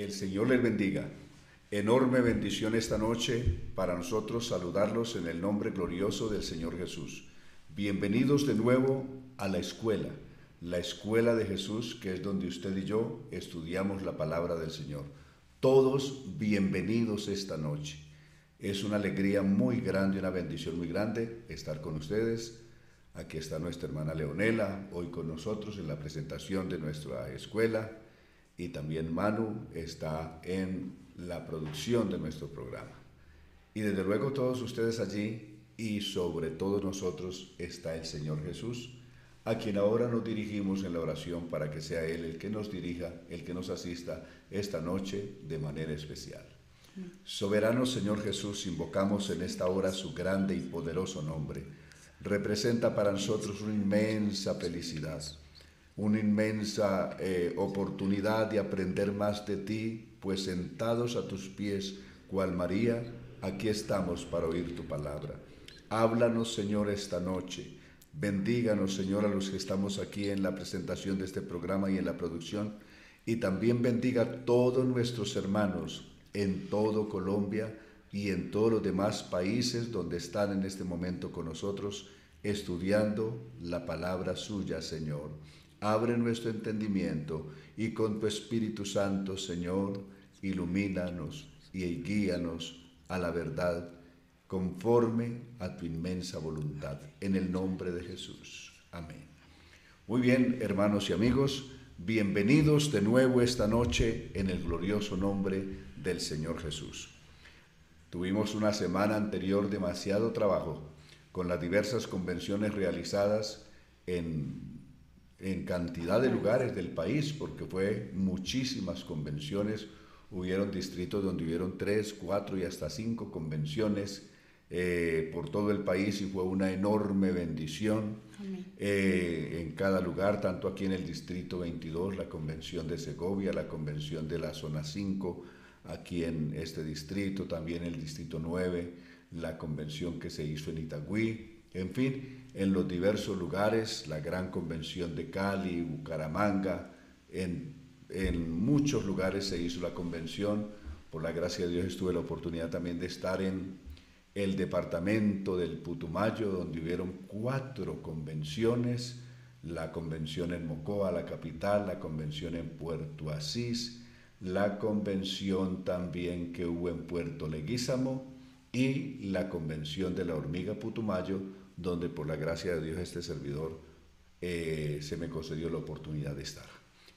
El Señor les bendiga. Enorme bendición esta noche para nosotros saludarlos en el nombre glorioso del Señor Jesús. Bienvenidos de nuevo a la escuela, la escuela de Jesús, que es donde usted y yo estudiamos la palabra del Señor. Todos bienvenidos esta noche. Es una alegría muy grande, una bendición muy grande estar con ustedes. Aquí está nuestra hermana Leonela, hoy con nosotros en la presentación de nuestra escuela. Y también Manu está en la producción de nuestro programa. Y desde luego todos ustedes allí y sobre todos nosotros está el Señor Jesús, a quien ahora nos dirigimos en la oración para que sea Él el que nos dirija, el que nos asista esta noche de manera especial. Soberano Señor Jesús, invocamos en esta hora su grande y poderoso nombre. Representa para nosotros una inmensa felicidad, una inmensa eh, oportunidad de aprender más de ti, pues sentados a tus pies, cual María, aquí estamos para oír tu palabra. Háblanos, Señor, esta noche. Bendíganos, Señor, a los que estamos aquí en la presentación de este programa y en la producción. Y también bendiga a todos nuestros hermanos en todo Colombia y en todos los demás países donde están en este momento con nosotros estudiando la palabra suya, Señor. Abre nuestro entendimiento y con tu Espíritu Santo, Señor, ilumínanos y guíanos a la verdad conforme a tu inmensa voluntad. En el nombre de Jesús. Amén. Muy bien, hermanos y amigos, bienvenidos de nuevo esta noche en el glorioso nombre del Señor Jesús. Tuvimos una semana anterior demasiado trabajo con las diversas convenciones realizadas en en cantidad de lugares del país, porque fue muchísimas convenciones. Hubieron distritos donde hubieron tres, cuatro y hasta cinco convenciones eh, por todo el país y fue una enorme bendición eh, en cada lugar, tanto aquí en el distrito 22, la convención de Segovia, la convención de la zona 5, aquí en este distrito, también el distrito 9, la convención que se hizo en Itagüí, en fin, en los diversos lugares, la gran convención de Cali, Bucaramanga, en, muchos lugares se hizo la convención. Por la gracia de Dios estuve la oportunidad también de estar en el departamento del Putumayo, donde hubieron cuatro convenciones, la convención en Mocoa, la capital, la convención en Puerto Asís, la convención también que hubo en Puerto Leguízamo y la convención de la hormiga Putumayo, donde por la gracia de Dios este servidor eh, se me concedió la oportunidad de estar.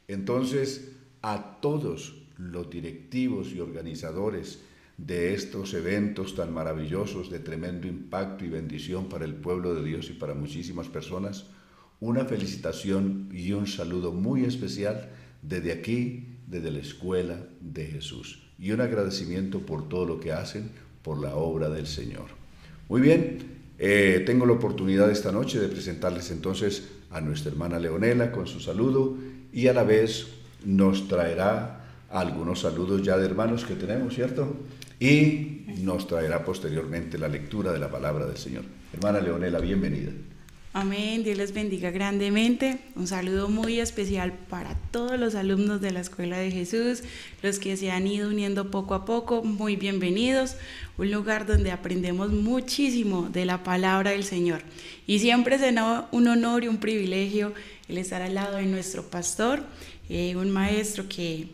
Entonces, a todos los directivos y organizadores de estos eventos tan maravillosos, de tremendo impacto y bendición para el pueblo de Dios y para muchísimas personas, una felicitación y un saludo muy especial desde aquí, desde la Escuela de Jesús, y un agradecimiento por todo lo que hacen por la obra del Señor. Muy bien, eh, tengo la oportunidad esta noche de presentarles entonces a nuestra hermana Leonela con su saludo y a la vez nos traerá algunos saludos ya de hermanos que tenemos, ¿cierto? Y nos traerá posteriormente la lectura de la palabra del Señor. Hermana Leonela, bienvenida. Amén, Dios les bendiga grandemente. Un saludo muy especial para todos los alumnos de la Escuela de Jesús, los que se han ido uniendo poco a poco, muy bienvenidos. Un lugar donde aprendemos muchísimo de la palabra del Señor. Y siempre será un honor y un privilegio el estar al lado de nuestro pastor, eh, un maestro que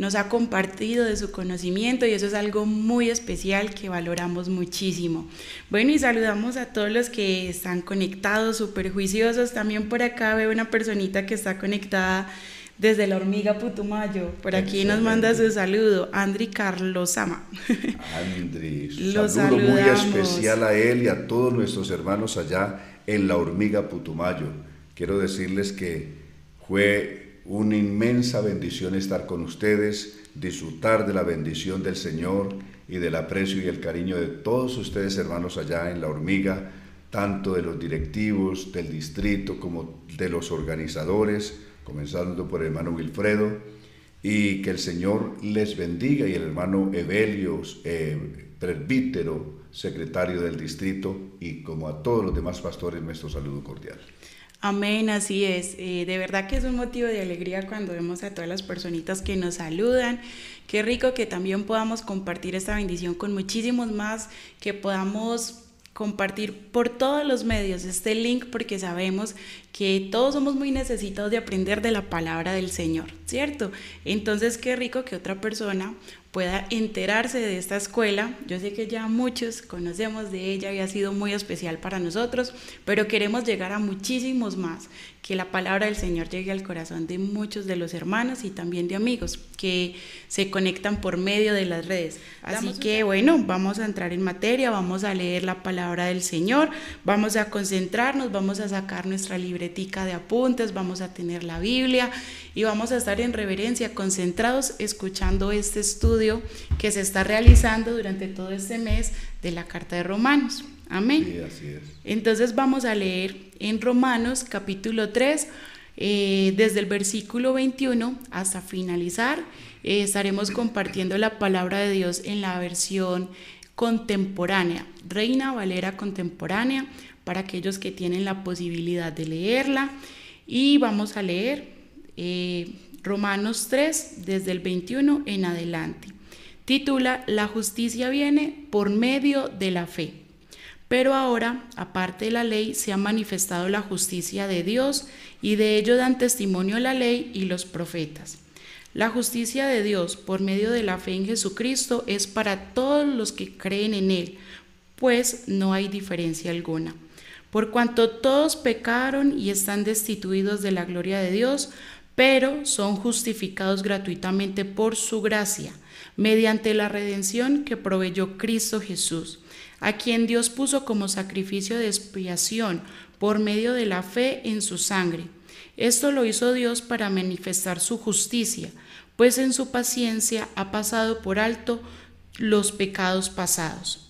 nos ha compartido de su conocimiento y eso es algo muy especial que valoramos muchísimo. Bueno, y saludamos a todos los que están conectados, súper juiciosos. También por acá veo una personita que está conectada desde la hormiga Putumayo. Por aquí nos manda su saludo, Andri Carlos Sama. Andri, saludo muy especial a él y a todos nuestros hermanos allá en la hormiga Putumayo. Quiero decirles que fue una inmensa bendición estar con ustedes, disfrutar de la bendición del Señor y del aprecio y el cariño de todos ustedes hermanos allá en la hormiga, tanto de los directivos del distrito como de los organizadores, comenzando por el hermano Wilfredo, y que el Señor les bendiga y el hermano Evelio, eh, presbítero, secretario del distrito, y como a todos los demás pastores, nuestro saludo cordial. Amén, así es. Eh, de verdad que es un motivo de alegría cuando vemos a todas las personitas que nos saludan. Qué rico que también podamos compartir esta bendición con muchísimos más, que podamos compartir por todos los medios este link porque sabemos que todos somos muy necesitados de aprender de la palabra del Señor, ¿cierto? Entonces qué rico que otra persona pueda enterarse de esta escuela. Yo sé que ya muchos conocemos de ella y ha sido muy especial para nosotros, pero queremos llegar a muchísimos más, que la palabra del Señor llegue al corazón de muchos de los hermanos y también de amigos que se conectan por medio de las redes. Así que bueno, vamos a entrar en materia, vamos a leer la palabra del Señor, vamos a concentrarnos, vamos a sacar nuestra libretica de apuntes, vamos a tener la Biblia y vamos a estar en reverencia, concentrados, escuchando este estudio que se está realizando durante todo este mes de la Carta de Romanos. Amén. Sí, así es. Entonces vamos a leer en Romanos capítulo 3, eh, desde el versículo 21 hasta finalizar. Eh, estaremos compartiendo la palabra de Dios en la versión contemporánea, Reina Valera contemporánea, para aquellos que tienen la posibilidad de leerla. Y vamos a leer eh, Romanos 3, desde el 21 en adelante. Titula La justicia viene por medio de la fe. Pero ahora, aparte de la ley, se ha manifestado la justicia de Dios y de ello dan testimonio la ley y los profetas. La justicia de Dios por medio de la fe en Jesucristo es para todos los que creen en Él, pues no hay diferencia alguna. Por cuanto todos pecaron y están destituidos de la gloria de Dios, pero son justificados gratuitamente por su gracia, mediante la redención que proveyó Cristo Jesús a quien Dios puso como sacrificio de expiación por medio de la fe en su sangre. Esto lo hizo Dios para manifestar su justicia, pues en su paciencia ha pasado por alto los pecados pasados,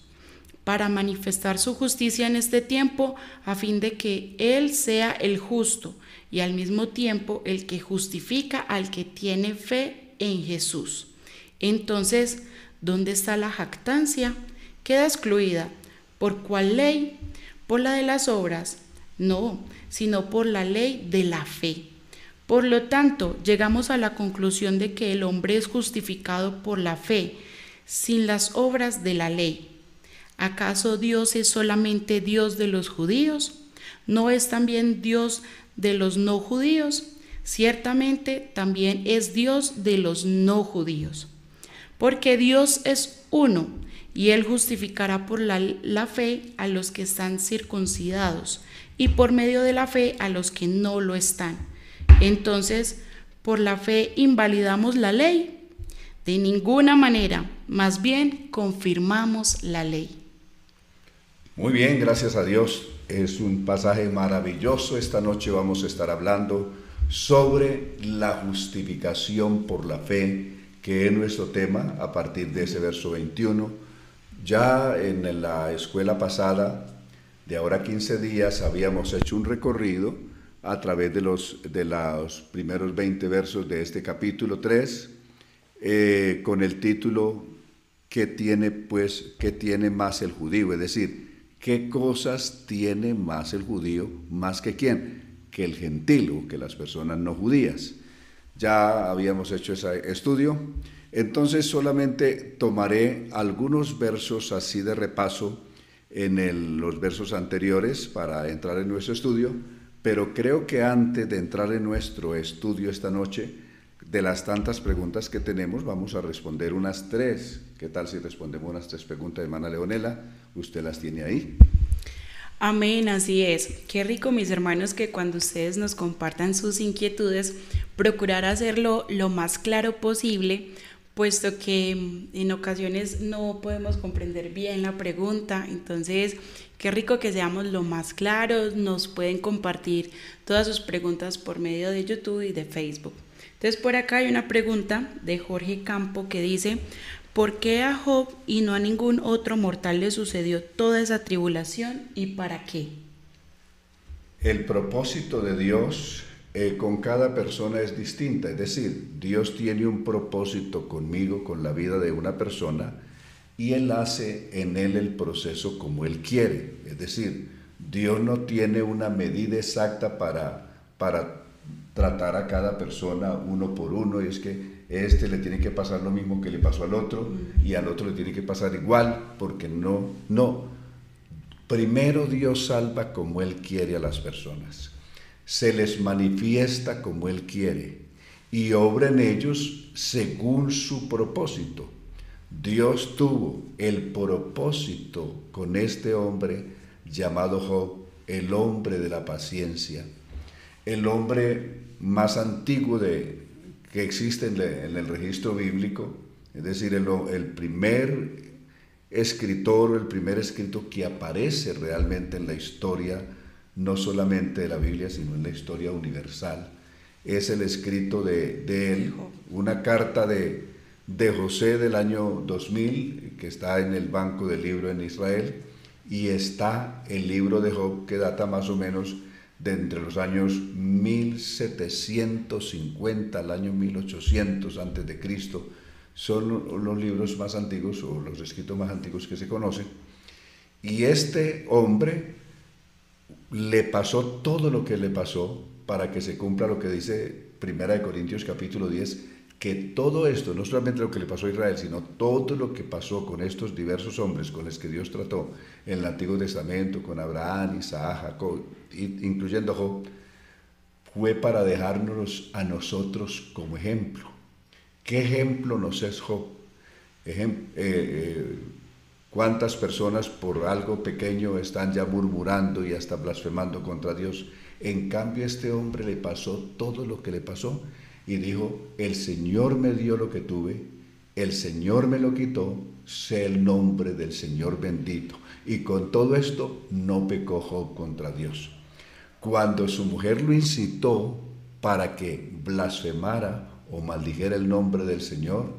para manifestar su justicia en este tiempo, a fin de que Él sea el justo y al mismo tiempo el que justifica al que tiene fe en Jesús. Entonces, ¿dónde está la jactancia? Queda excluida. ¿Por cuál ley? ¿Por la de las obras? No, sino por la ley de la fe. Por lo tanto, llegamos a la conclusión de que el hombre es justificado por la fe, sin las obras de la ley. ¿Acaso Dios es solamente Dios de los judíos? ¿No es también Dios de los no judíos? Ciertamente también es Dios de los no judíos. Porque Dios es uno y él justificará por la, fe a los que están circuncidados y por medio de la fe a los que no lo están. Entonces, por la fe invalidamos la ley. De ninguna manera, más bien confirmamos la ley. Muy bien, gracias a Dios. Es un pasaje maravilloso. Esta noche vamos a estar hablando sobre la justificación por la fe, que es nuestro tema a partir de ese verso 21 ya en la escuela pasada, de ahora 15 días, habíamos hecho un recorrido a través de los, de los primeros 20 versos de este capítulo 3, eh, con el título ¿Qué tiene, pues, qué tiene más el judío? Es decir, ¿qué cosas tiene más el judío más que quién? Que el gentil o que las personas no judías. Ya habíamos hecho ese estudio. Entonces solamente tomaré algunos versos así de repaso en los versos anteriores para entrar en nuestro estudio, pero creo que antes de entrar en nuestro estudio esta noche, de las tantas preguntas que tenemos, vamos a responder unas tres. ¿Qué tal si respondemos unas tres preguntas, hermana Leonela? Usted las tiene ahí. Amén, así es. Qué rico, mis hermanos, que cuando ustedes nos compartan sus inquietudes, procurar hacerlo lo más claro posible puesto que en ocasiones no podemos comprender bien la pregunta. Entonces, qué rico que seamos lo más claros, nos pueden compartir todas sus preguntas por medio de YouTube y de Facebook. Entonces, por acá hay una pregunta de Jorge Campo que dice, ¿por qué a Job y no a ningún otro mortal le sucedió toda esa tribulación y para qué? El propósito de Dios eh, con cada persona es distinta. Es decir, Dios tiene un propósito conmigo, con la vida de una persona, y Él hace en Él el proceso como Él quiere. Es decir, Dios no tiene una medida exacta para, para tratar a cada persona uno por uno, y es que este le tiene que pasar lo mismo que le pasó al otro, y al otro le tiene que pasar igual, porque no, no. Primero Dios salva como Él quiere a las personas, se les manifiesta como Él quiere, y obra en ellos según su propósito. Dios tuvo el propósito con este hombre llamado Job, el hombre de la paciencia, el hombre más antiguo de, que existe en, el registro bíblico, es decir, el, primer escritor el primer escrito que aparece realmente en la historia, no solamente de la Biblia, sino en la historia universal, es el escrito de, de él, una carta de, de José del año 2000, que está en el banco del libro en Israel, y está el libro de Job, que data más o menos de entre los años 1750 al año 1800 antes de Cristo, son los libros más antiguos o los escritos más antiguos que se conocen. Y este hombre le pasó todo lo que le pasó para que se cumpla lo que dice Primera de Corintios capítulo 10, que todo esto, no solamente lo que le pasó a Israel, sino todo lo que pasó con estos diversos hombres con los que Dios trató en el Antiguo Testamento, con Abraham, Isaac, Jacob, incluyendo Job, fue para dejarnos a nosotros como ejemplo. ¿Qué ejemplo nos es Job? Eh, eh, ¿Cuántas personas por algo pequeño están ya murmurando y hasta blasfemando contra Dios? En cambio, este hombre le pasó todo lo que le pasó y dijo, el Señor me dio lo que tuve, el Señor me lo quitó, sé el nombre del Señor bendito. Y con todo esto no pecó Job contra Dios. Cuando su mujer lo incitó para que blasfemara o maldijera el nombre del Señor,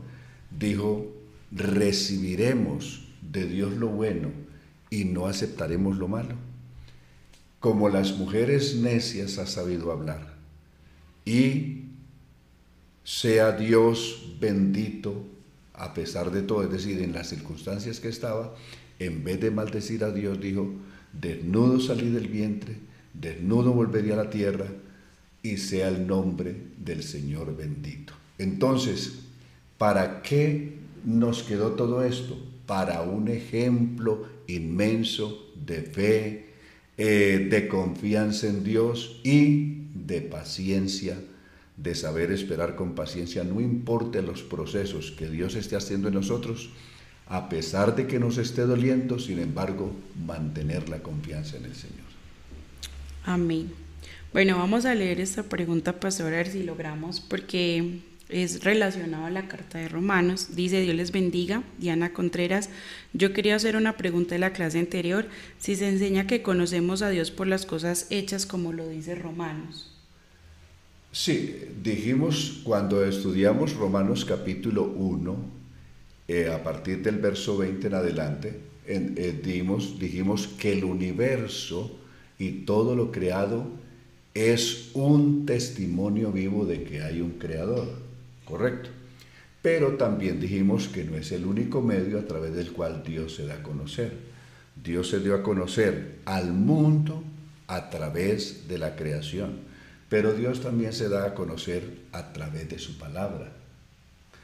dijo, recibiremos de Dios lo bueno y no aceptaremos lo malo. Como las mujeres necias ha sabido hablar. Y sea Dios bendito a pesar de todo, es decir, en las circunstancias que estaba, en vez de maldecir a Dios, dijo, desnudo salí del vientre, desnudo volvería a la tierra, y sea el nombre del Señor bendito. Entonces, ¿para qué nos quedó todo esto? Para un ejemplo inmenso de fe, eh, de confianza en Dios y de paciencia de saber esperar con paciencia, no importa los procesos que Dios esté haciendo en nosotros, a pesar de que nos esté doliendo, sin embargo, mantener la confianza en el Señor. Amén. Bueno, vamos a leer esta pregunta, pastor, a ver si logramos, porque es relacionado a la carta de Romanos. Dice, Dios les bendiga. Diana Contreras, yo quería hacer una pregunta de la clase anterior, si se enseña que conocemos a Dios por las cosas hechas como lo dice Romanos. Sí, dijimos cuando estudiamos Romanos capítulo 1, eh, a partir del verso 20 en adelante, eh, dijimos que el universo y todo lo creado es un testimonio vivo de que hay un creador, ¿correcto? Pero también dijimos que no es el único medio a través del cual Dios se da a conocer. Dios se dio a conocer al mundo a través de la creación. Pero Dios también se da a conocer a través de su palabra.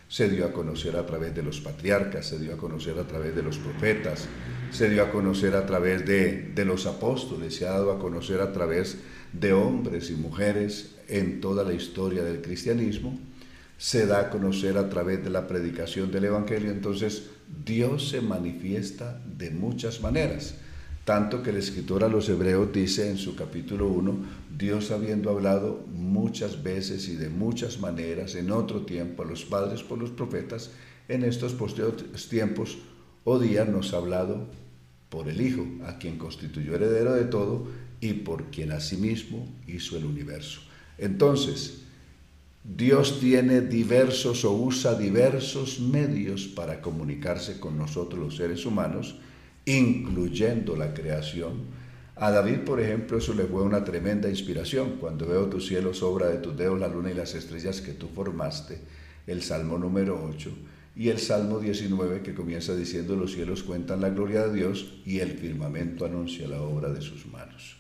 Se dio a conocer a través de los patriarcas, se dio a conocer a través de los profetas, se dio a conocer a través de, de los apóstoles, se ha dado a conocer a través de hombres y mujeres en toda la historia del cristianismo, se da a conocer a través de la predicación del Evangelio. Entonces, Dios se manifiesta de muchas maneras. Tanto que el escritor a los hebreos dice en su capítulo 1, Dios habiendo hablado muchas veces y de muchas maneras en otro tiempo a los padres por los profetas, en estos posteriores tiempos o días nos ha hablado por el Hijo, a quien constituyó heredero de todo y por quien asimismo hizo el universo. Entonces, Dios tiene diversos o usa diversos medios para comunicarse con nosotros los seres humanos, incluyendo la creación. A David, por ejemplo, eso le fue una tremenda inspiración. Cuando veo tu cielo, obra de tus dedos, la luna y las estrellas que tú formaste, el Salmo número 8. y el Salmo 19 que comienza diciendo los cielos cuentan la gloria de Dios y el firmamento anuncia la obra de sus manos.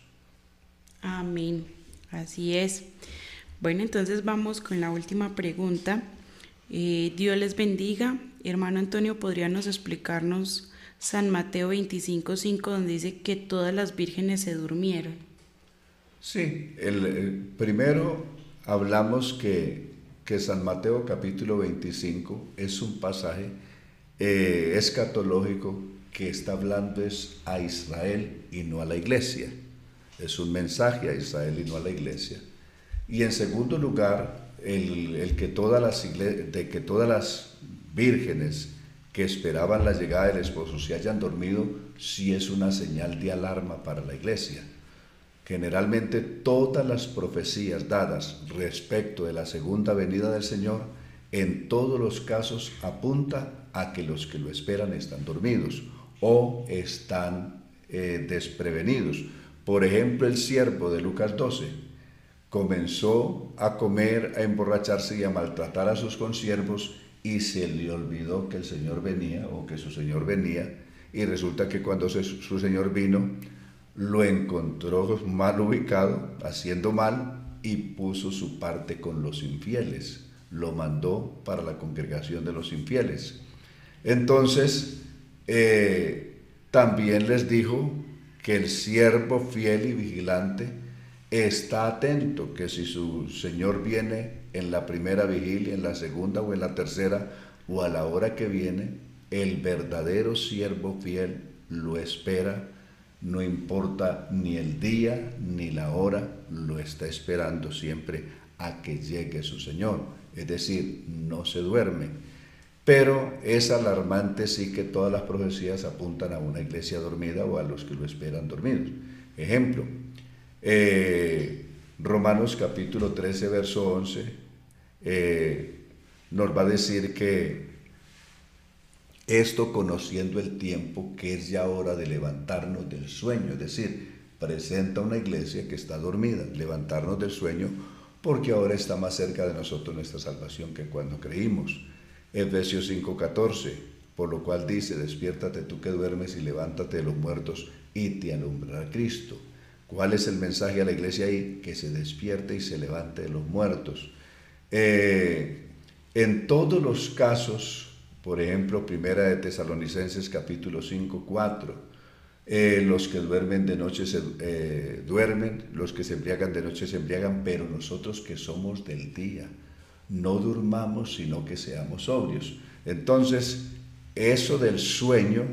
Amén, así es. Bueno, entonces vamos con la última pregunta. Eh, Dios les bendiga. Hermano Antonio, ¿podríamos explicarnos San Mateo 25.5 donde dice que todas las vírgenes se durmieron? Sí, el primero hablamos que que San Mateo capítulo 25 es un pasaje eh, escatológico que está hablando es a Israel y no a la iglesia. Es un mensaje a Israel y no a la iglesia. Y en segundo lugar, el, que todas las de que todas las vírgenes que esperaban la llegada del esposo se hayan dormido, sí es una señal de alarma para la iglesia. Generalmente todas las profecías dadas respecto de la segunda venida del Señor, en todos los casos apunta a que los que lo esperan están dormidos o están eh, desprevenidos. Por ejemplo, el siervo de Lucas 12 comenzó a comer, a emborracharse y a maltratar a sus consiervos y se le olvidó que el Señor venía o que su Señor venía y resulta que cuando su Señor vino, lo encontró mal ubicado, haciendo mal, y puso su parte con los infieles. Lo mandó para la congregación de los infieles. Entonces, eh, también les dijo que el siervo fiel y vigilante está atento, que si su Señor viene en la primera vigilia, en la segunda o en la tercera, o a la hora que viene, el verdadero siervo fiel lo espera no importa ni el día ni la hora, lo está esperando siempre a que llegue su Señor. Es decir, no se duerme. Pero es alarmante sí que todas las profecías apuntan a una iglesia dormida o a los que lo esperan dormidos. Ejemplo, eh, Romanos capítulo 13, verso 11, eh, nos va a decir que esto conociendo el tiempo que es ya hora de levantarnos del sueño, es decir, presenta una iglesia que está dormida, levantarnos del sueño porque ahora está más cerca de nosotros nuestra salvación que cuando creímos. Efesios 5:14, por lo cual dice, despiértate tú que duermes y levántate de los muertos y te alumbrará Cristo. ¿Cuál es el mensaje a la iglesia ahí? Que se despierte y se levante de los muertos. Eh, en todos los casos, por ejemplo, Primera de Tesalonicenses capítulo 5, 4. Eh, los que duermen de noche se eh, duermen, los que se embriagan de noche se embriagan, pero nosotros que somos del día, no durmamos, sino que seamos sobrios. Entonces, eso del sueño,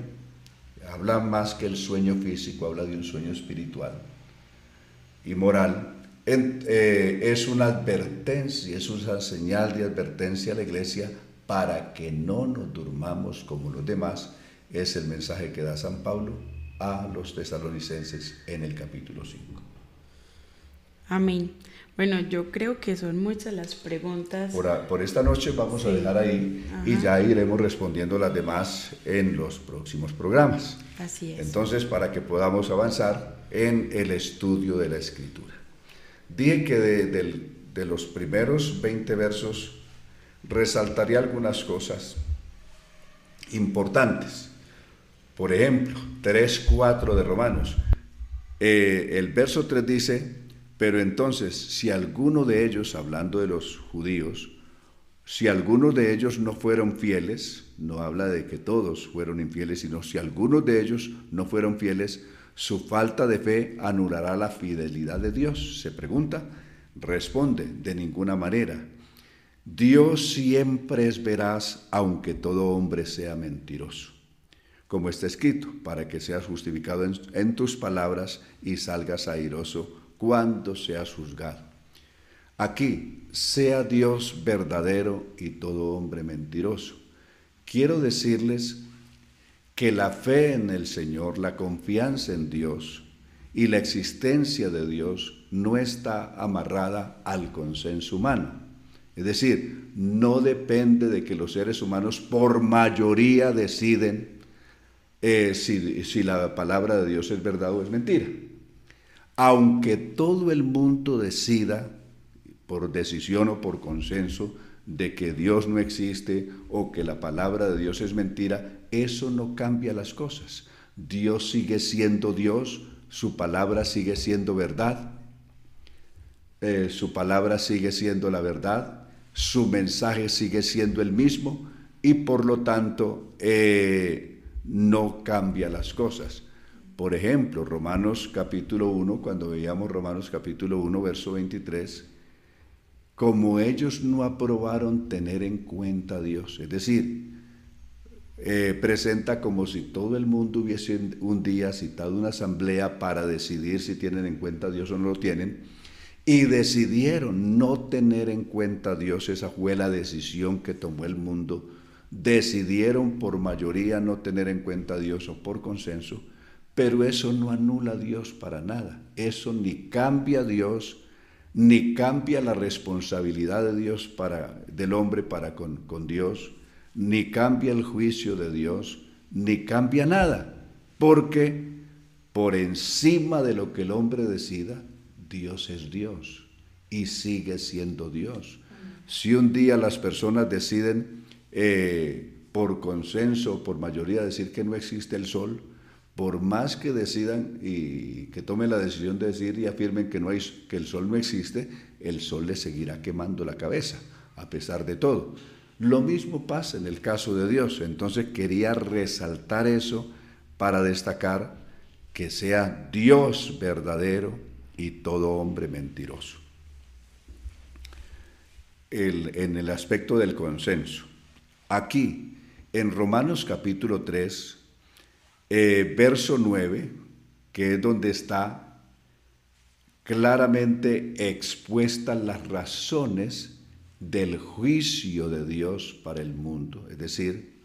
habla más que el sueño físico, habla de un sueño espiritual y moral. Eh, es una advertencia, es una señal de advertencia a la iglesia para que no nos durmamos como los demás, es el mensaje que da San Pablo a los tesalonicenses en el capítulo 5. Amén. Bueno, yo creo que son muchas las preguntas. Por, esta noche vamos a dejar ahí y ya iremos respondiendo las demás en los próximos programas. Así es. Entonces, para que podamos avanzar en el estudio de la escritura. Dije que de, de los primeros 20 versos resaltaría algunas cosas importantes. Por ejemplo, 3.4 de Romanos. Eh, el verso 3 dice, pero entonces, si alguno de ellos, hablando de los judíos, si algunos de ellos no fueron fieles, no habla de que todos fueron infieles, sino si algunos de ellos no fueron fieles, su falta de fe anulará la fidelidad de Dios. Se pregunta, responde, de ninguna manera. Dios siempre es veraz, aunque todo hombre sea mentiroso. Como está escrito, para que seas justificado en, tus palabras y salgas airoso cuando seas juzgado. Aquí, sea Dios verdadero y todo hombre mentiroso. Quiero decirles que la fe en el Señor, la confianza en Dios y la existencia de Dios no está amarrada al consenso humano es decir, no depende de que los seres humanos por mayoría deciden eh, si, la palabra de Dios es verdad o es mentira. Aunque todo el mundo decida, por decisión o por consenso, de que Dios no existe o que la palabra de Dios es mentira, eso no cambia las cosas. Dios sigue siendo Dios, su palabra sigue siendo verdad, eh, su palabra sigue siendo la verdad, su mensaje sigue siendo el mismo y por lo tanto eh, no cambia las cosas. Por ejemplo, Romanos capítulo 1, cuando veíamos Romanos capítulo 1, verso 23, como ellos no aprobaron tener en cuenta a Dios, es decir, eh, presenta como si todo el mundo hubiese un día citado una asamblea para decidir si tienen en cuenta a Dios o no lo tienen, y decidieron no tener en cuenta a Dios, esa fue la decisión que tomó el mundo, decidieron por mayoría no tener en cuenta a Dios o por consenso, pero eso no anula a Dios para nada, eso ni cambia a Dios, ni cambia la responsabilidad de Dios para, del hombre para con, con Dios, ni cambia el juicio de Dios, ni cambia nada, porque por encima de lo que el hombre decida, Dios es Dios y sigue siendo Dios. Si un día las personas deciden eh, por consenso, por mayoría, decir que no existe el sol, por más que decidan y que tomen la decisión de decir y afirmen que, no hay, que el sol no existe, el sol les seguirá quemando la cabeza, a pesar de todo. Lo mismo pasa en el caso de Dios. Entonces quería resaltar eso para destacar que sea Dios verdadero y todo hombre mentiroso. en el aspecto del consenso. Aquí, en Romanos capítulo 3, eh, verso 9, que es donde está claramente expuestas las razones del juicio de Dios para el mundo. Es decir,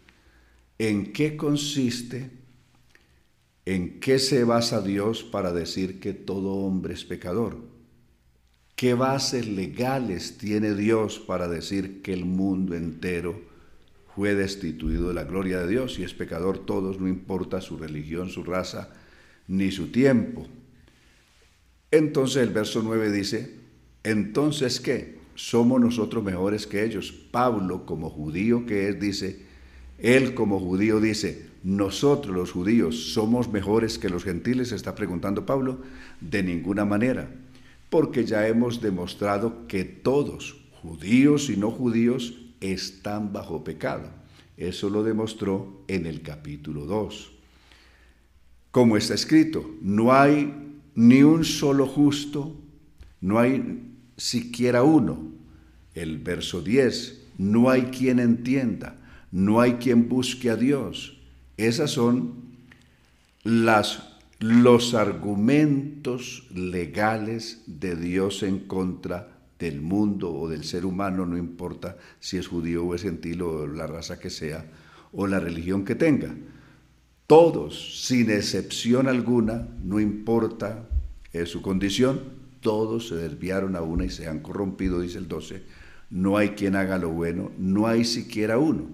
en qué consiste, en qué se basa Dios para decir que todo hombre es pecador. ¿Qué bases legales tiene Dios para decir que el mundo entero fue destituido de la gloria de Dios y es pecador todos, no importa su religión, su raza, ni su tiempo. Entonces el verso 9 dice, entonces ¿qué? ¿Somos nosotros mejores que ellos? Pablo, como judío que es, dice, él como judío dice, nosotros los judíos somos mejores que los gentiles, está preguntando Pablo, de ninguna manera, porque ya hemos demostrado que todos, judíos y no judíos, están bajo pecado. Eso lo demostró en el capítulo 2. Como está escrito, no hay ni un solo justo, no hay siquiera uno. El verso 10, no hay quien entienda, no hay quien busque a Dios. Esas son las, los argumentos legales de Dios en contra del mundo o del ser humano, no importa si es judío o es gentil o la raza que sea o la religión que tenga. Todos, sin excepción alguna, no importa eh, su condición, todos se desviaron a una y se han corrompido, dice el 12. No hay quien haga lo bueno, no hay siquiera uno.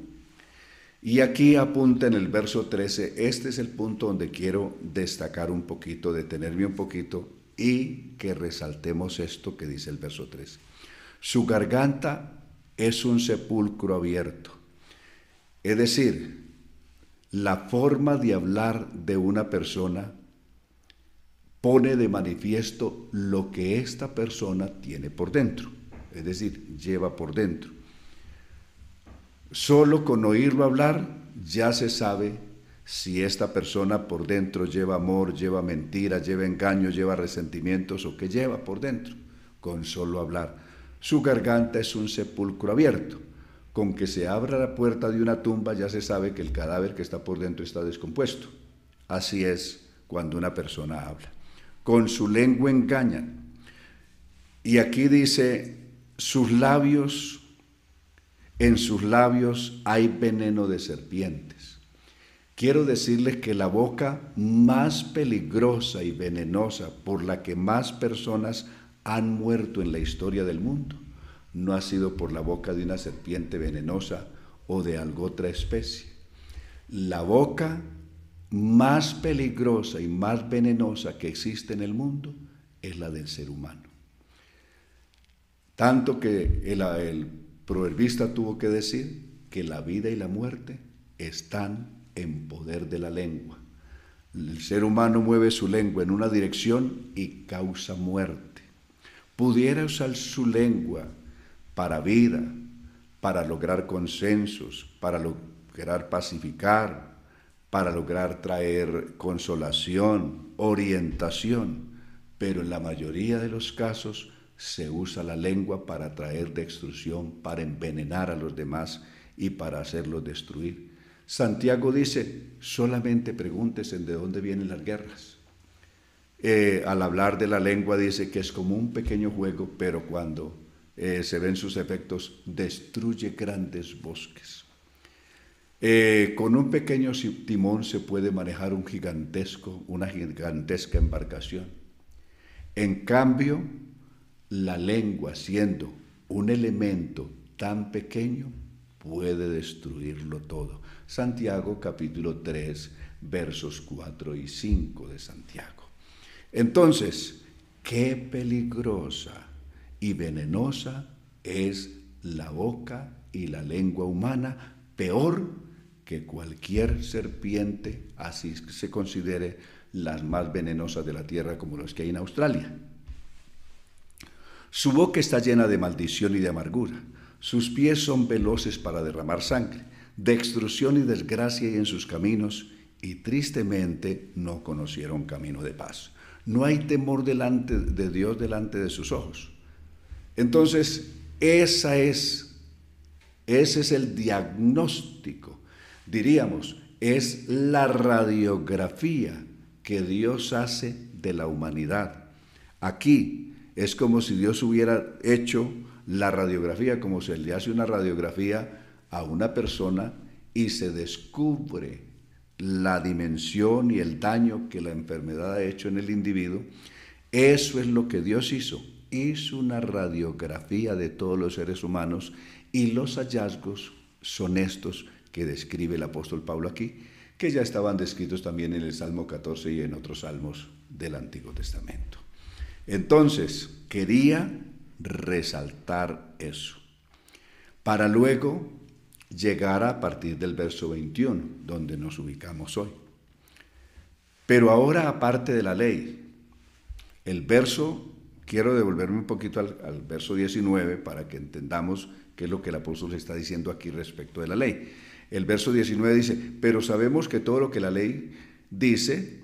Y aquí apunta en el verso 13, este es el punto donde quiero destacar un poquito, detenerme un poquito y que resaltemos esto que dice el verso 3. Su garganta es un sepulcro abierto. Es decir, la forma de hablar de una persona pone de manifiesto lo que esta persona tiene por dentro, es decir, lleva por dentro. Solo con oírlo hablar ya se sabe si esta persona por dentro lleva amor, lleva mentira, lleva engaño, lleva resentimientos o qué lleva por dentro, con solo hablar. Su garganta es un sepulcro abierto. Con que se abra la puerta de una tumba ya se sabe que el cadáver que está por dentro está descompuesto. Así es cuando una persona habla. Con su lengua engañan. Y aquí dice, sus labios, en sus labios hay veneno de serpientes quiero decirles que la boca más peligrosa y venenosa por la que más personas han muerto en la historia del mundo no ha sido por la boca de una serpiente venenosa o de alguna otra especie. La boca más peligrosa y más venenosa que existe en el mundo es la del ser humano. Tanto que el, proverbista tuvo que decir que la vida y la muerte están en poder de la lengua. El ser humano mueve su lengua en una dirección y causa muerte. Pudiera usar su lengua para vida, para lograr consensos, para lograr pacificar, para lograr traer consolación, orientación, pero en la mayoría de los casos se usa la lengua para traer destrucción, para envenenar a los demás y para hacerlos destruir. Santiago dice, solamente pregúntese de dónde vienen las guerras. Eh, al hablar de la lengua dice que es como un pequeño juego, pero cuando eh, se ven sus efectos, destruye grandes bosques. Eh, con un pequeño timón se puede manejar un gigantesco, una gigantesca embarcación. En cambio, la lengua, siendo un elemento tan pequeño, puede destruirlo todo. Santiago capítulo 3, versos 4 y 5 de Santiago. Entonces, qué peligrosa y venenosa es la boca y la lengua humana, peor que cualquier serpiente, así se considere las más venenosas de la tierra como las que hay en Australia. Su boca está llena de maldición y de amargura. Sus pies son veloces para derramar sangre. De extrusión y desgracia hay en sus caminos, y tristemente no conocieron camino de paz. No hay temor delante de Dios delante de sus ojos. Entonces, esa es, ese es el diagnóstico. Diríamos, es la radiografía que Dios hace de la humanidad. Aquí es como si Dios hubiera hecho la radiografía, como se le hace una radiografía a una persona y se descubre la dimensión y el daño que la enfermedad ha hecho en el individuo. Eso es lo que Dios hizo. Hizo una radiografía de todos los seres humanos y los hallazgos son estos que describe el apóstol Pablo aquí, que ya estaban descritos también en el Salmo 14 y en otros salmos del Antiguo Testamento. Entonces, quería resaltar eso, para luego llegar a partir del verso 21, donde nos ubicamos hoy. Pero ahora, aparte de la ley, el verso, quiero devolverme un poquito al, al, verso 19 para que entendamos qué es lo que el apóstol está diciendo aquí respecto de la ley. El verso 19 dice, pero sabemos que todo lo que la ley dice,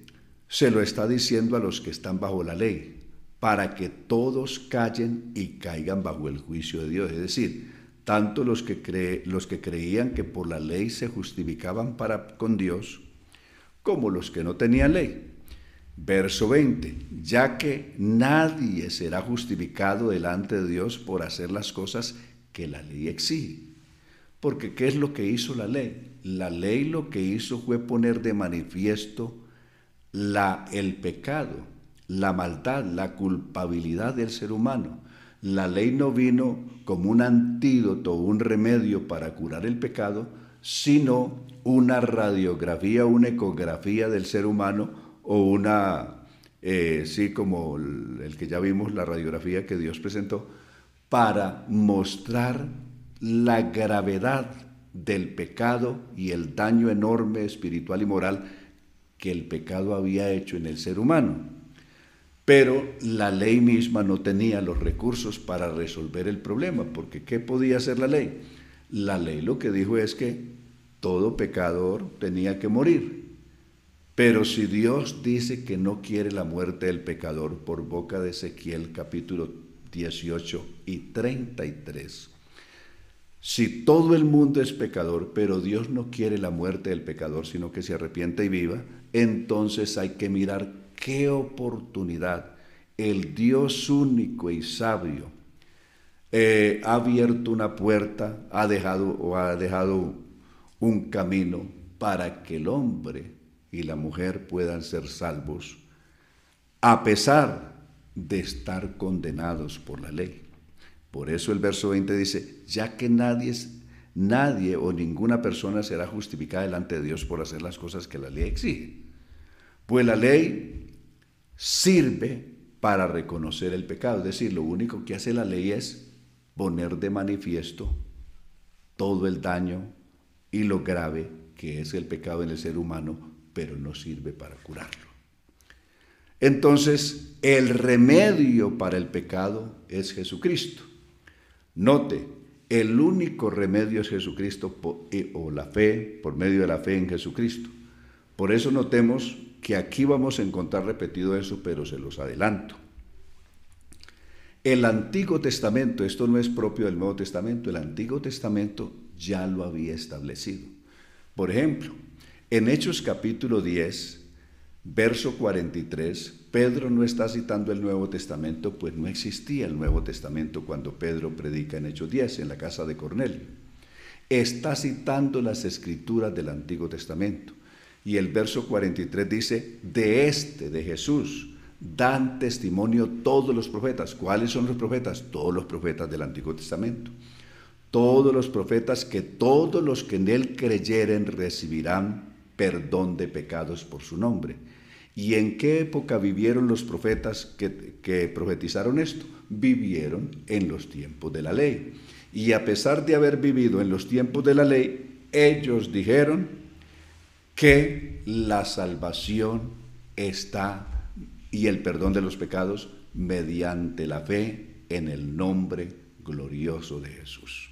se lo está diciendo a los que están bajo la ley, para que todos callen y caigan bajo el juicio de Dios. Es decir, tanto los que, los que creían que por la ley se justificaban para con Dios, como los que no tenían ley. Verso 20, ya que nadie será justificado delante de Dios por hacer las cosas que la ley exige. Porque ¿qué es lo que hizo la ley? La ley lo que hizo fue poner de manifiesto la, el pecado la maldad, la culpabilidad del ser humano. La ley no vino como un antídoto, un remedio para curar el pecado, sino una radiografía, una ecografía del ser humano o una, eh, sí, como el que ya vimos, la radiografía que Dios presentó, para mostrar la gravedad del pecado y el daño enorme espiritual y moral que el pecado había hecho en el ser humano. Pero la ley misma no tenía los recursos para resolver el problema, porque ¿qué podía hacer la ley? La ley lo que dijo es que todo pecador tenía que morir. Pero si Dios dice que no quiere la muerte del pecador por boca de Ezequiel capítulo 18 y 33, si todo el mundo es pecador, pero Dios no quiere la muerte del pecador, sino que se arrepienta y viva, entonces hay que mirar qué oportunidad el Dios único y sabio eh, ha abierto una puerta, ha dejado o ha dejado un camino para que el hombre y la mujer puedan ser salvos, a pesar de estar condenados por la ley. Por eso el verso 20 dice, ya que nadie, nadie o ninguna persona será justificada delante de Dios por hacer las cosas que la ley exige. Pues la ley sirve para reconocer el pecado. Es decir, lo único que hace la ley es poner de manifiesto todo el daño y lo grave que es el pecado en el ser humano, pero no sirve para curarlo. Entonces, el remedio para el pecado es Jesucristo. Note, el único remedio es Jesucristo o la fe, por medio de la fe en Jesucristo. Por eso notemos que aquí vamos a encontrar repetido eso, pero se los adelanto. El Antiguo Testamento, esto no es propio del Nuevo Testamento, el Antiguo Testamento ya lo había establecido. Por ejemplo, en Hechos capítulo 10, verso 43, Pedro no está citando el Nuevo Testamento, pues no existía el Nuevo Testamento cuando Pedro predica en Hechos 10, en la casa de Cornelio. Está citando las escrituras del Antiguo Testamento. Y el verso 43 dice, de este, de Jesús, dan testimonio todos los profetas. ¿Cuáles son los profetas? Todos los profetas del Antiguo Testamento. Todos los profetas que todos los que en él creyeren recibirán perdón de pecados por su nombre. ¿Y en qué época vivieron los profetas que, que profetizaron esto? Vivieron en los tiempos de la ley. Y a pesar de haber vivido en los tiempos de la ley, ellos dijeron que la salvación está y el perdón de los pecados mediante la fe en el nombre glorioso de Jesús.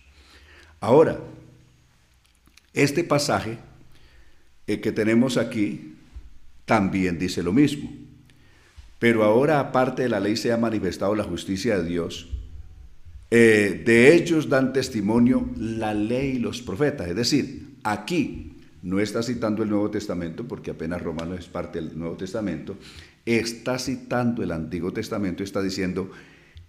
Ahora, este pasaje eh, que tenemos aquí también dice lo mismo. Pero ahora, aparte de la ley, se ha manifestado la justicia de Dios. Eh, de ellos dan testimonio la ley y los profetas. Es decir, aquí no está citando el Nuevo Testamento, porque apenas Romanos es parte del Nuevo Testamento, está citando el Antiguo Testamento, está diciendo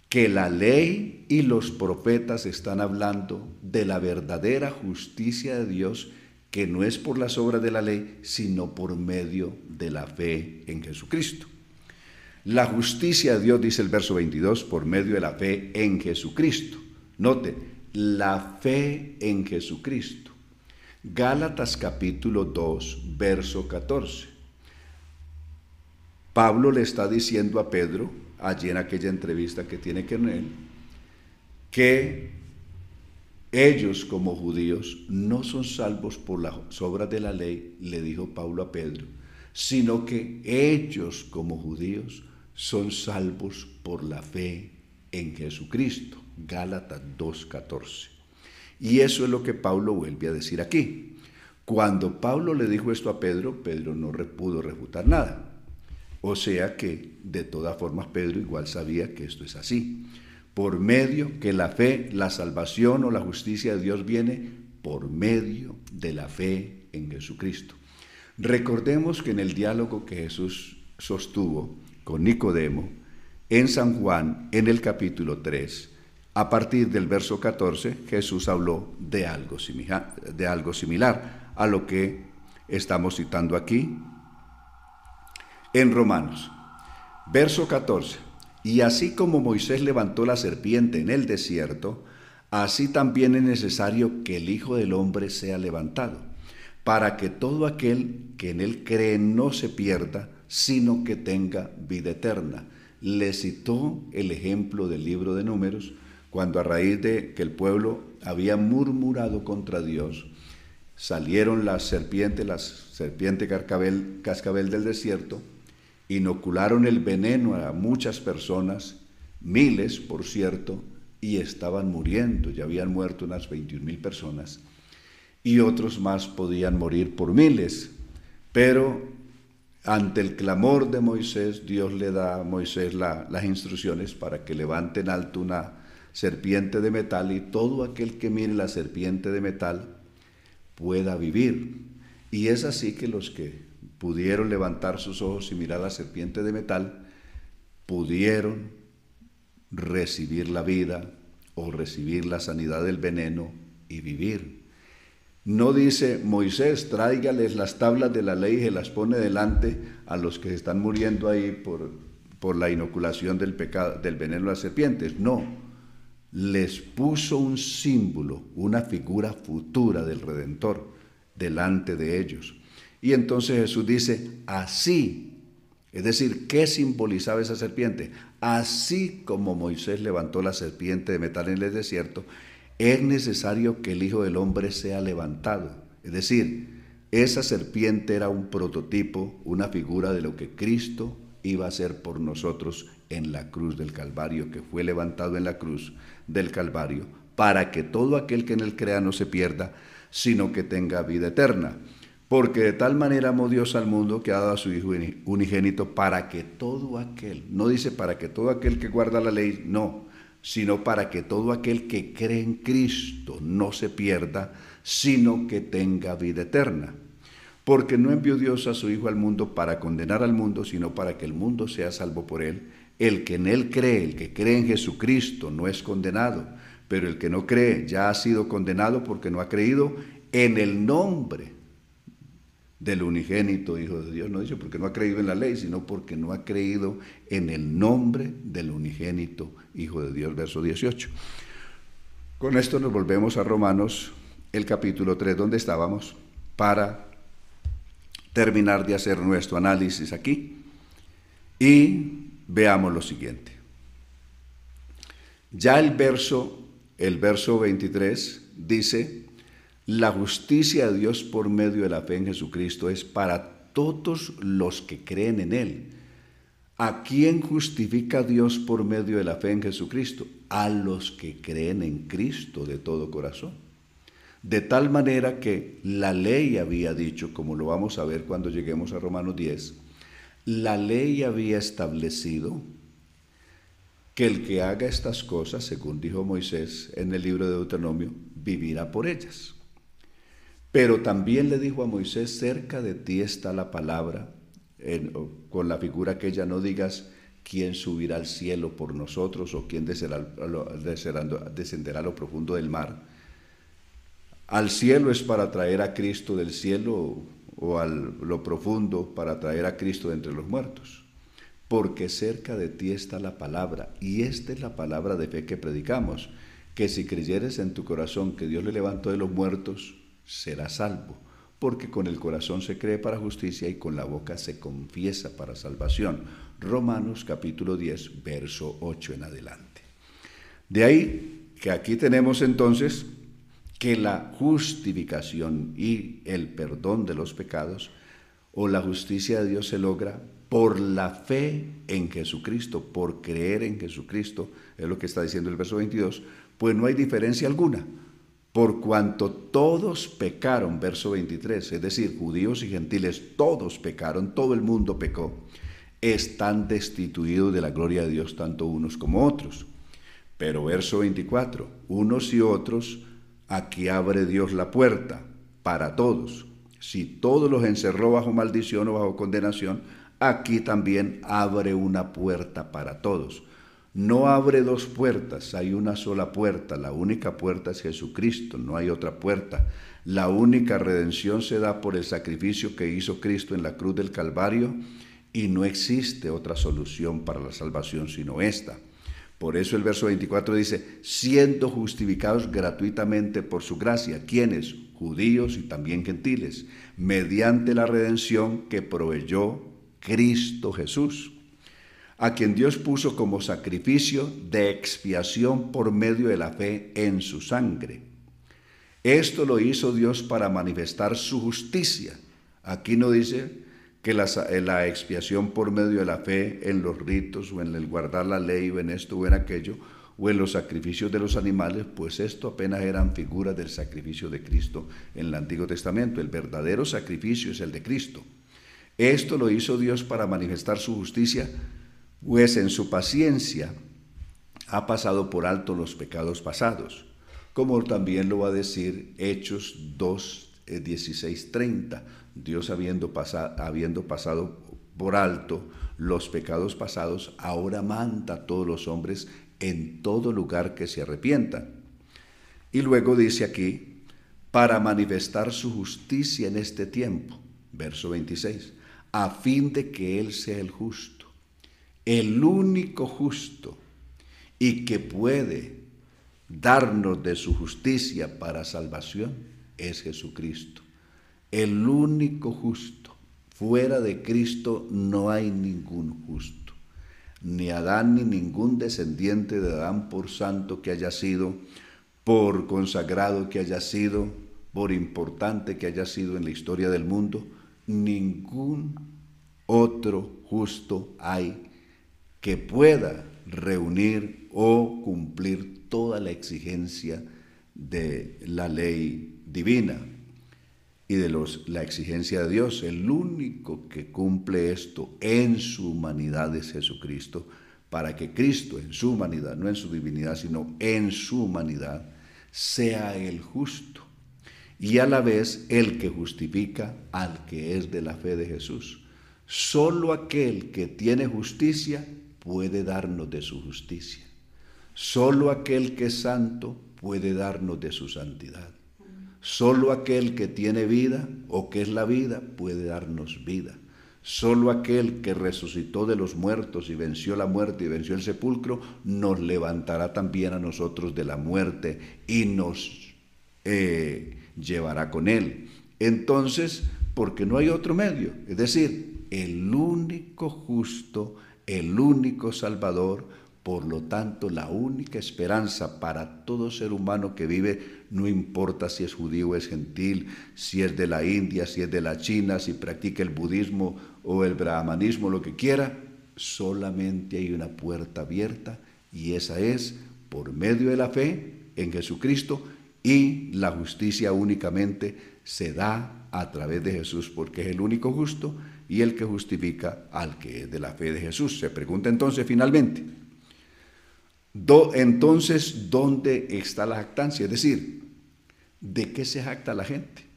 que la ley y los profetas están hablando de la verdadera justicia de Dios, que no es por las obras de la ley, sino por medio de la fe en Jesucristo. La justicia de Dios, dice el verso 22, por medio de la fe en Jesucristo. Note, la fe en Jesucristo. Gálatas capítulo 2, verso 14. Pablo le está diciendo a Pedro, allí en aquella entrevista que tiene con él, que ellos como judíos no son salvos por las obras de la ley, le dijo Pablo a Pedro, sino que ellos como judíos son salvos por la fe en Jesucristo. Gálatas 2.14. Y eso es lo que Pablo vuelve a decir aquí. Cuando Pablo le dijo esto a Pedro, Pedro no pudo refutar nada. O sea que de todas formas Pedro igual sabía que esto es así. Por medio que la fe, la salvación o la justicia de Dios viene por medio de la fe en Jesucristo. Recordemos que en el diálogo que Jesús sostuvo con Nicodemo, en San Juan, en el capítulo 3, a partir del verso 14, Jesús habló de algo, de algo similar a lo que estamos citando aquí en Romanos. Verso 14. Y así como Moisés levantó la serpiente en el desierto, así también es necesario que el Hijo del Hombre sea levantado, para que todo aquel que en él cree no se pierda, sino que tenga vida eterna. Le citó el ejemplo del libro de números, cuando a raíz de que el pueblo había murmurado contra Dios, salieron las serpientes, las serpiente cascabel, cascabel del desierto, inocularon el veneno a muchas personas, miles por cierto, y estaban muriendo, ya habían muerto unas 21 mil personas, y otros más podían morir por miles. Pero ante el clamor de Moisés, Dios le da a Moisés las instrucciones para que levante en alto una serpiente de metal y todo aquel que mire la serpiente de metal pueda vivir. Y es así que los que pudieron levantar sus ojos y mirar la serpiente de metal, pudieron recibir la vida o recibir la sanidad del veneno y vivir. No dice Moisés, tráigales las tablas de la ley y se las pone delante a los que están muriendo ahí por, por la inoculación del, pecado, del veneno de las serpientes. No, les puso un símbolo, una figura futura del Redentor delante de ellos. Y entonces Jesús dice, así, es decir, ¿qué simbolizaba esa serpiente? Así como Moisés levantó la serpiente de metal en el desierto, es necesario que el Hijo del Hombre sea levantado. Es decir, esa serpiente era un prototipo, una figura de lo que Cristo iba a hacer por nosotros en la cruz del Calvario, que fue levantado en la cruz del Calvario, para que todo aquel que en él crea no se pierda, sino que tenga vida eterna. Porque de tal manera amó Dios al mundo que ha dado a su Hijo unigénito para que todo aquel, no dice para que todo aquel que guarda la ley, no, sino para que todo aquel que cree en Cristo no se pierda, sino que tenga vida eterna. Porque no envió Dios a su Hijo al mundo para condenar al mundo, sino para que el mundo sea salvo por él. El que en él cree, el que cree en Jesucristo, no es condenado, pero el que no cree ya ha sido condenado porque no ha creído en el nombre del unigénito Hijo de Dios. No dice porque no ha creído en la ley, sino porque no ha creído en el nombre del unigénito Hijo de Dios, verso 18. Con esto nos volvemos a Romanos, el capítulo 3, donde estábamos, para terminar de hacer nuestro análisis aquí y veamos lo siguiente. Ya el verso, el verso 23 dice, la justicia de Dios por medio de la fe en Jesucristo es para todos los que creen en Él. ¿A quién justifica Dios por medio de la fe en Jesucristo? A los que creen en Cristo de todo corazón. De tal manera que la ley había dicho, como lo vamos a ver cuando lleguemos a Romanos 10, la ley había establecido que el que haga estas cosas, según dijo Moisés en el libro de Deuteronomio, vivirá por ellas. Pero también le dijo a Moisés, cerca de ti está la palabra, con la figura que ella no digas quién subirá al cielo por nosotros o quién descenderá a lo profundo del mar al cielo es para traer a Cristo del cielo o a lo profundo para traer a Cristo de entre los muertos. Porque cerca de ti está la palabra, y esta es la palabra de fe que predicamos, que si creyeres en tu corazón que Dios le levantó de los muertos, serás salvo, porque con el corazón se cree para justicia y con la boca se confiesa para salvación. Romanos capítulo 10, verso 8 en adelante. De ahí que aquí tenemos entonces que la justificación y el perdón de los pecados o la justicia de Dios se logra por la fe en Jesucristo, por creer en Jesucristo, es lo que está diciendo el verso 22, pues no hay diferencia alguna, por cuanto todos pecaron, verso 23, es decir, judíos y gentiles, todos pecaron, todo el mundo pecó, están destituidos de la gloria de Dios, tanto unos como otros. Pero verso 24, unos y otros, Aquí abre Dios la puerta para todos. Si todos los encerró bajo maldición o bajo condenación, aquí también abre una puerta para todos. No abre dos puertas, hay una sola puerta. La única puerta es Jesucristo, no hay otra puerta. La única redención se da por el sacrificio que hizo Cristo en la cruz del Calvario y no existe otra solución para la salvación sino esta. Por eso el verso 24 dice, siendo justificados gratuitamente por su gracia, quienes, judíos y también gentiles, mediante la redención que proveyó Cristo Jesús, a quien Dios puso como sacrificio de expiación por medio de la fe en su sangre. Esto lo hizo Dios para manifestar su justicia. Aquí no dice que eh, la, expiación por medio de la fe en los ritos o en el guardar la ley o en esto o en aquello o en los sacrificios de los animales, pues esto apenas eran figuras del sacrificio de Cristo en el Antiguo Testamento. El verdadero sacrificio es el de Cristo. Esto lo hizo Dios para manifestar su justicia, pues en su paciencia ha pasado por alto los pecados pasados, como también lo va a decir Hechos 2, 16, 30 Dios habiendo, habiendo pasado por alto los pecados pasados, ahora manda a todos los hombres en todo lugar que se arrepientan. Y luego dice aquí, para manifestar su justicia en este tiempo, verso 26, a fin de que Él sea el justo, el único justo, y que puede darnos de su justicia para salvación, es Jesucristo el único justo. Fuera de Cristo no hay ningún justo, ni Adán ni ningún descendiente de Adán por santo que haya sido, por consagrado que haya sido, por importante que haya sido en la historia del mundo, ningún otro justo hay que pueda reunir o cumplir toda la exigencia de la ley divina y de los, la exigencia de Dios. El único que cumple esto en su humanidad es Jesucristo, para que Cristo en su humanidad, no en su divinidad, sino en su humanidad, sea el justo y a la vez el que justifica al que es de la fe de Jesús. Solo aquel que tiene justicia puede darnos de su justicia. Solo aquel que es santo puede darnos de su santidad. Solo aquel que tiene vida o que es la vida puede darnos vida. Solo aquel que resucitó de los muertos y venció la muerte y venció el sepulcro, nos levantará también a nosotros de la muerte y nos eh, llevará con él. Entonces, porque no hay otro medio, es decir, el único justo, el único salvador, por lo tanto, la única esperanza para todo ser humano que vive, no importa si es judío es gentil, si es de la India, si es de la China, si practica el budismo o el brahmanismo, lo que quiera, solamente hay una puerta abierta y esa es por medio de la fe en Jesucristo y la justicia únicamente se da a través de Jesús porque es el único justo y el que justifica al que es de la fe de Jesús. Se pregunta entonces finalmente, entonces, ¿dónde está la jactancia? Es decir, ¿de qué se jacta la gente?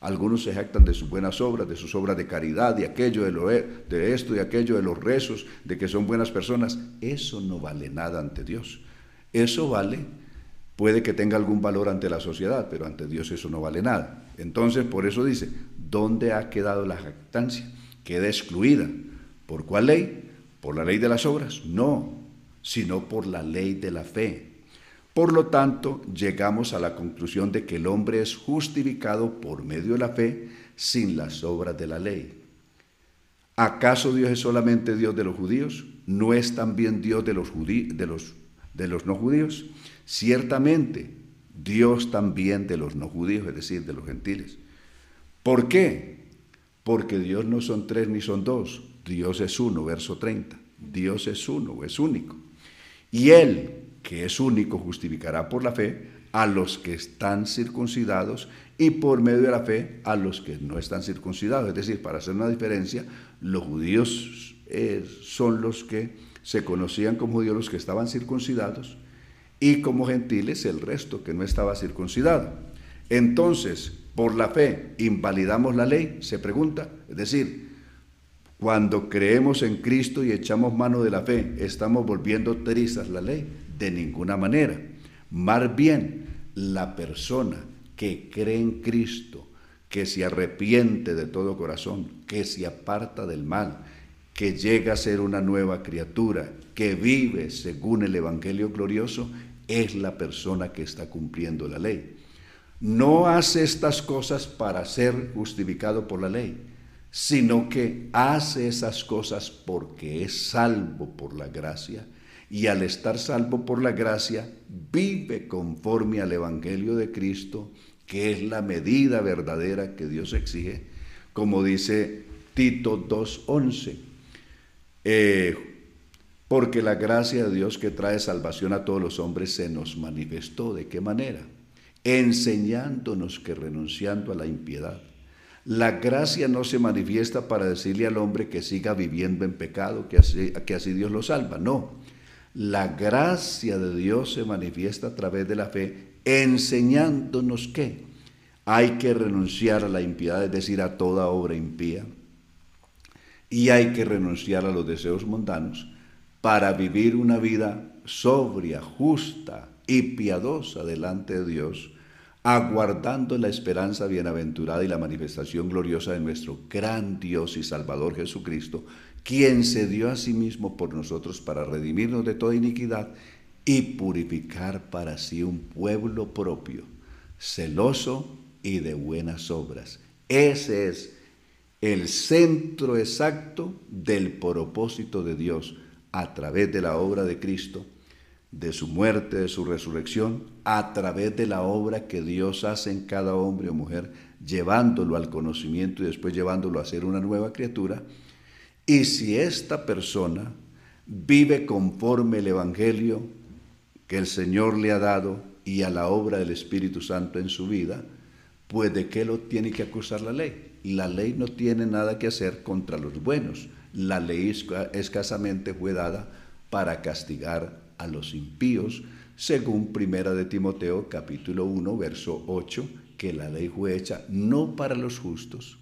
Algunos se jactan de sus buenas obras, de sus obras de caridad, de aquello, de, lo, de esto, y aquello, de los rezos, de que son buenas personas. Eso no vale nada ante Dios. Eso vale, puede que tenga algún valor ante la sociedad, pero ante Dios eso no vale nada. Entonces, por eso dice, ¿dónde ha quedado la jactancia? Queda excluida. ¿Por cuál ley? ¿Por la ley de las obras? No, sino por la ley de la fe. Por lo tanto, llegamos a la conclusión de que el hombre es justificado por medio de la fe sin las obras de la ley. ¿Acaso Dios es solamente Dios de los judíos? ¿No es también Dios de los, no judíos? Ciertamente, Dios también de los no judíos, es decir, de los gentiles. ¿Por qué? Porque Dios no son tres ni son dos, Dios es uno, verso 30. Dios es uno, es único. Y Él, que es único, justificará por la fe a los que están circuncidados y por medio de la fe a los que no están circuncidados. Es decir, para hacer una diferencia, los judíos eh, son los que se conocían como judíos los que estaban circuncidados y como gentiles el resto que no estaba circuncidado. Entonces, por la fe, ¿invalidamos la ley? Se pregunta. Es decir, cuando creemos en Cristo y echamos mano de la fe, ¿estamos volviendo trizas la ley? De ninguna manera. Más bien, la persona que cree en Cristo, que se arrepiente de todo corazón, que se aparta del mal, que llega a ser una nueva criatura, que vive según el Evangelio glorioso, es la persona que está cumpliendo la ley. No hace estas cosas para ser justificado por la ley sino que hace esas cosas porque es salvo por la gracia y al estar salvo por la gracia vive conforme al Evangelio de Cristo, que es la medida verdadera que Dios exige, como dice Tito 2.11. Eh, porque la gracia de Dios que trae salvación a todos los hombres se nos manifestó. ¿De qué manera? Enseñándonos que renunciando a la impiedad, la gracia no se manifiesta para decirle al hombre que siga viviendo en pecado, que así, Dios lo salva. No. La gracia de Dios se manifiesta a través de la fe, enseñándonos que hay que renunciar a la impiedad, es decir, a toda obra impía, y hay que renunciar a los deseos mundanos para vivir una vida sobria, justa y piadosa delante de Dios aguardando la esperanza bienaventurada y la manifestación gloriosa de nuestro gran Dios y Salvador Jesucristo, quien se dio a sí mismo por nosotros para redimirnos de toda iniquidad y purificar para sí un pueblo propio, celoso y de buenas obras. Ese es el centro exacto del propósito de Dios a través de la obra de Cristo de su muerte, de su resurrección, a través de la obra que Dios hace en cada hombre o mujer, llevándolo al conocimiento y después llevándolo a ser una nueva criatura. Y si esta persona vive conforme el Evangelio que el Señor le ha dado y a la obra del Espíritu Santo en su vida, pues de qué lo tiene que acusar la ley. La ley no tiene nada que hacer contra los buenos. La ley escasamente fue dada para castigar a los impíos, según Primera de Timoteo capítulo 1, verso 8, que la ley fue hecha no para los justos,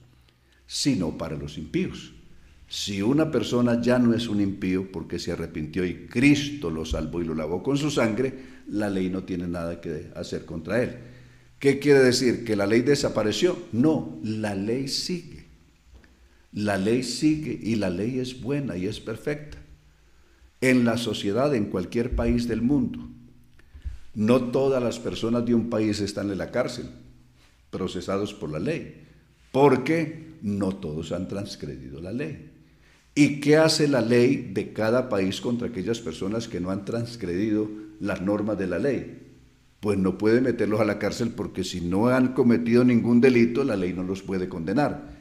sino para los impíos. Si una persona ya no es un impío porque se arrepintió y Cristo lo salvó y lo lavó con su sangre, la ley no tiene nada que hacer contra él. ¿Qué quiere decir? ¿Que la ley desapareció? No, la ley sigue. La ley sigue y la ley es buena y es perfecta en la sociedad, en cualquier país del mundo. No todas las personas de un país están en la cárcel, procesados por la ley, porque no todos han transgredido la ley. ¿Y qué hace la ley de cada país contra aquellas personas que no han transgredido las normas de la ley? Pues no puede meterlos a la cárcel porque si no han cometido ningún delito, la ley no los puede condenar.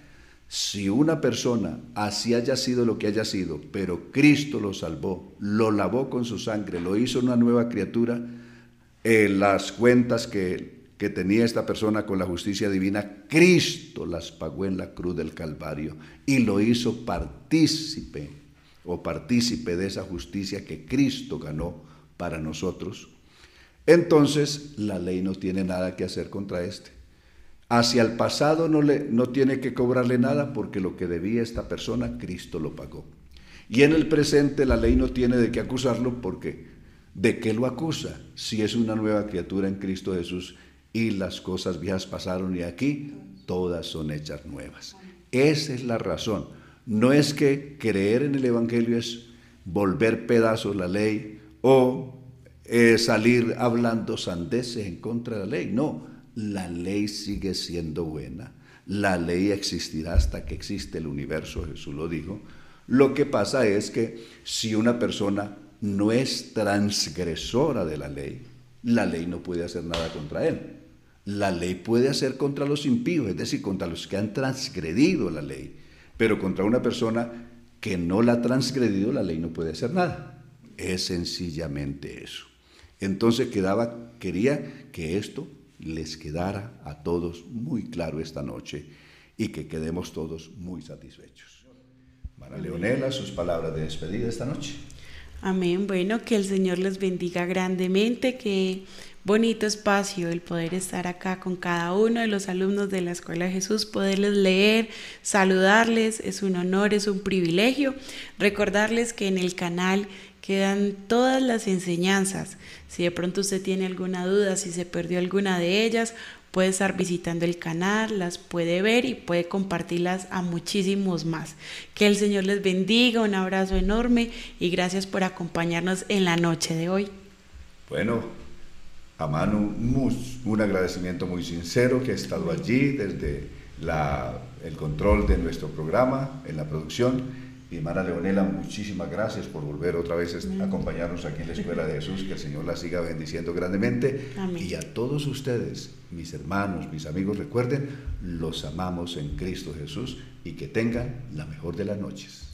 Si una persona, así haya sido lo que haya sido, pero Cristo lo salvó, lo lavó con su sangre, lo hizo una nueva criatura, eh, las cuentas que, que tenía esta persona con la justicia divina, Cristo las pagó en la cruz del Calvario y lo hizo partícipe o partícipe de esa justicia que Cristo ganó para nosotros. Entonces la ley no tiene nada que hacer contra este. Hacia el pasado no, le, no tiene que cobrarle nada porque lo que debía esta persona, Cristo lo pagó. Y en el presente la ley no tiene de qué acusarlo porque ¿de qué lo acusa? Si es una nueva criatura en Cristo Jesús y las cosas viejas pasaron y aquí todas son hechas nuevas. Esa es la razón. No es que creer en el Evangelio es volver pedazos la ley o eh, salir hablando sandeces en contra de la ley. No, la ley sigue siendo buena. La ley existirá hasta que existe el universo, Jesús lo dijo. Lo que pasa es que si una persona no es transgresora de la ley, la ley no puede hacer nada contra él. La ley puede hacer contra los impíos, es decir, contra los que han transgredido la ley. Pero contra una persona que no la ha transgredido, la ley no puede hacer nada. Es sencillamente eso. Entonces quedaba, quería que esto les quedara a todos muy claro esta noche y que quedemos todos muy satisfechos. Mara Leonela, sus palabras de despedida esta noche. Amén. Bueno, que el Señor les bendiga grandemente, que bonito espacio el poder estar acá con cada uno de los alumnos de la Escuela de Jesús, poderles leer, saludarles, es un honor, es un privilegio. Recordarles que en el canal quedan todas las enseñanzas. Si de pronto usted tiene alguna duda, si se perdió alguna de ellas, puede estar visitando el canal, las puede ver y puede compartirlas a muchísimos más. Que el Señor les bendiga, un abrazo enorme y gracias por acompañarnos en la noche de hoy. Bueno, a Manu, un agradecimiento muy sincero que ha estado allí desde el control de nuestro programa, en la producción y hermana Leonela, muchísimas gracias por volver otra vez a acompañarnos aquí en la Escuela de Jesús. Que el Señor la siga bendiciendo grandemente. Y a todos ustedes, mis hermanos, mis amigos, recuerden, los amamos en Cristo Jesús y que tengan la mejor de las noches.